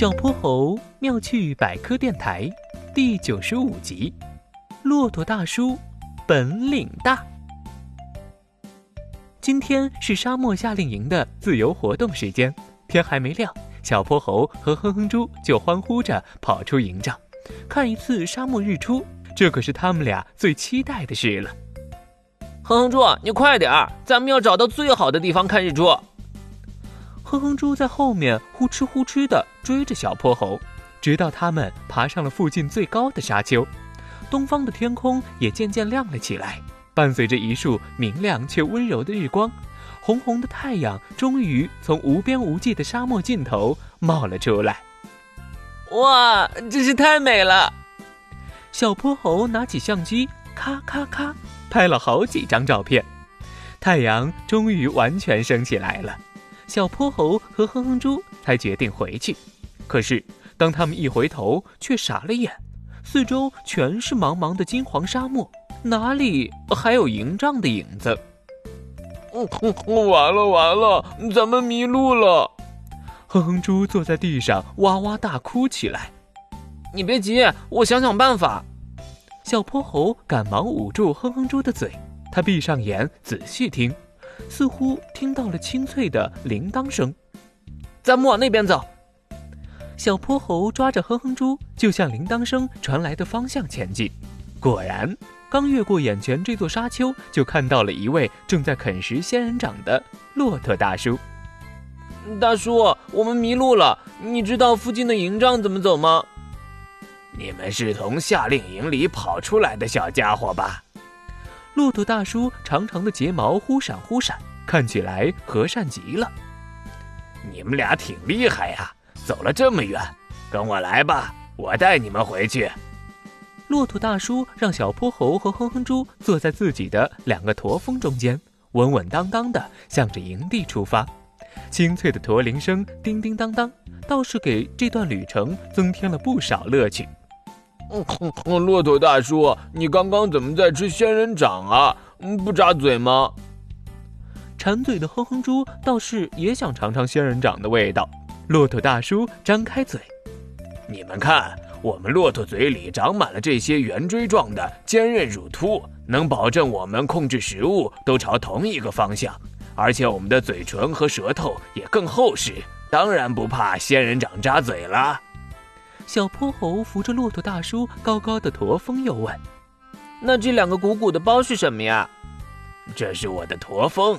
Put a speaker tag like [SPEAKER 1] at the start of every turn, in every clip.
[SPEAKER 1] 小泼猴妙趣百科电台第九十五集：骆驼大叔本领大。今天是沙漠夏令营的自由活动时间，天还没亮，小泼猴和哼哼猪就欢呼着跑出营帐，看一次沙漠日出，这可是他们俩最期待的事了。
[SPEAKER 2] 哼哼猪，你快点儿，咱们要找到最好的地方看日出。
[SPEAKER 1] 哼哼猪在后面呼哧呼哧地追着小泼猴，直到他们爬上了附近最高的沙丘。东方的天空也渐渐亮了起来，伴随着一束明亮却温柔的日光，红红的太阳终于从无边无际的沙漠尽头冒了出来。
[SPEAKER 2] 哇，真是太美了！
[SPEAKER 1] 小泼猴拿起相机，咔咔咔拍了好几张照片。太阳终于完全升起来了。小泼猴和哼哼猪才决定回去，可是当他们一回头，却傻了眼，四周全是茫茫的金黄沙漠，哪里还有营帐的影子？
[SPEAKER 3] 完了完了，咱们迷路了！
[SPEAKER 1] 哼哼猪坐在地上哇哇大哭起来。
[SPEAKER 2] 你别急，我想想办法。
[SPEAKER 1] 小泼猴赶忙捂住哼哼猪的嘴，他闭上眼仔细听。似乎听到了清脆的铃铛声，
[SPEAKER 2] 咱们往那边走。
[SPEAKER 1] 小泼猴抓着哼哼猪，就向铃铛声传来的方向前进。果然，刚越过眼前这座沙丘，就看到了一位正在啃食仙人掌的骆驼大叔。
[SPEAKER 2] 大叔，我们迷路了，你知道附近的营帐怎么走吗？
[SPEAKER 3] 你们是从夏令营里跑出来的小家伙吧？
[SPEAKER 1] 骆驼大叔长长的睫毛忽闪忽闪，看起来和善极了。
[SPEAKER 3] 你们俩挺厉害呀，走了这么远，跟我来吧，我带你们回去。
[SPEAKER 1] 骆驼大叔让小泼猴和哼哼猪坐在自己的两个驼峰中间，稳稳当当的向着营地出发。清脆的驼铃声叮叮当当，倒是给这段旅程增添了不少乐趣。
[SPEAKER 3] 骆驼大叔，你刚刚怎么在吃仙人掌啊？不扎嘴吗？
[SPEAKER 1] 馋嘴的哼哼猪倒是也想尝尝仙人掌的味道。骆驼大叔张开嘴，
[SPEAKER 3] 你们看，我们骆驼嘴里长满了这些圆锥状的坚韧乳突，能保证我们控制食物都朝同一个方向，而且我们的嘴唇和舌头也更厚实，当然不怕仙人掌扎嘴了。
[SPEAKER 1] 小泼猴扶着骆驼大叔高高的驼峰，又问：“
[SPEAKER 2] 那这两个鼓鼓的包是什么呀？”“
[SPEAKER 3] 这是我的驼峰，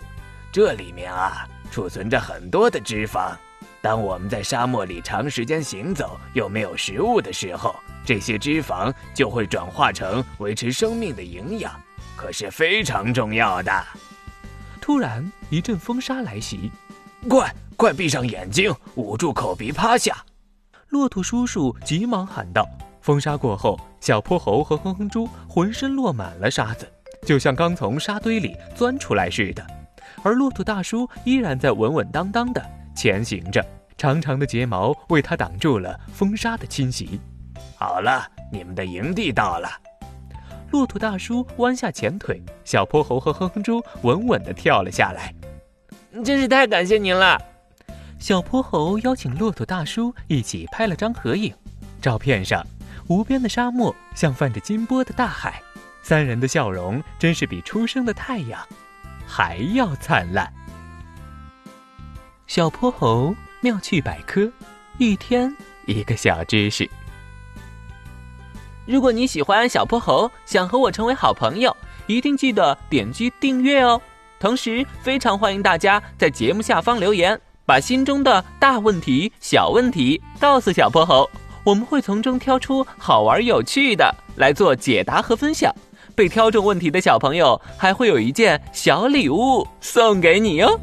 [SPEAKER 3] 这里面啊储存着很多的脂肪。当我们在沙漠里长时间行走又没有食物的时候，这些脂肪就会转化成维持生命的营养，可是非常重要的。”
[SPEAKER 1] 突然一阵风沙来袭，“
[SPEAKER 3] 快快闭上眼睛，捂住口鼻，趴下。”
[SPEAKER 1] 骆驼叔叔急忙喊道：“风沙过后，小泼猴和哼哼猪浑身落满了沙子，就像刚从沙堆里钻出来似的。而骆驼大叔依然在稳稳当当的前行着，长长的睫毛为他挡住了风沙的侵袭。
[SPEAKER 3] 好了，你们的营地到了。”
[SPEAKER 1] 骆驼大叔弯下前腿，小泼猴和哼哼猪稳稳地跳了下来。
[SPEAKER 2] 真是太感谢您了。
[SPEAKER 1] 小泼猴邀请骆驼大叔一起拍了张合影，照片上，无边的沙漠像泛着金波的大海，三人的笑容真是比初升的太阳还要灿烂。小泼猴妙趣百科，一天一个小知识。
[SPEAKER 2] 如果你喜欢小泼猴，想和我成为好朋友，一定记得点击订阅哦。同时，非常欢迎大家在节目下方留言。把心中的大问题、小问题告诉小泼猴，我们会从中挑出好玩有趣的来做解答和分享。被挑中问题的小朋友还会有一件小礼物送给你哟。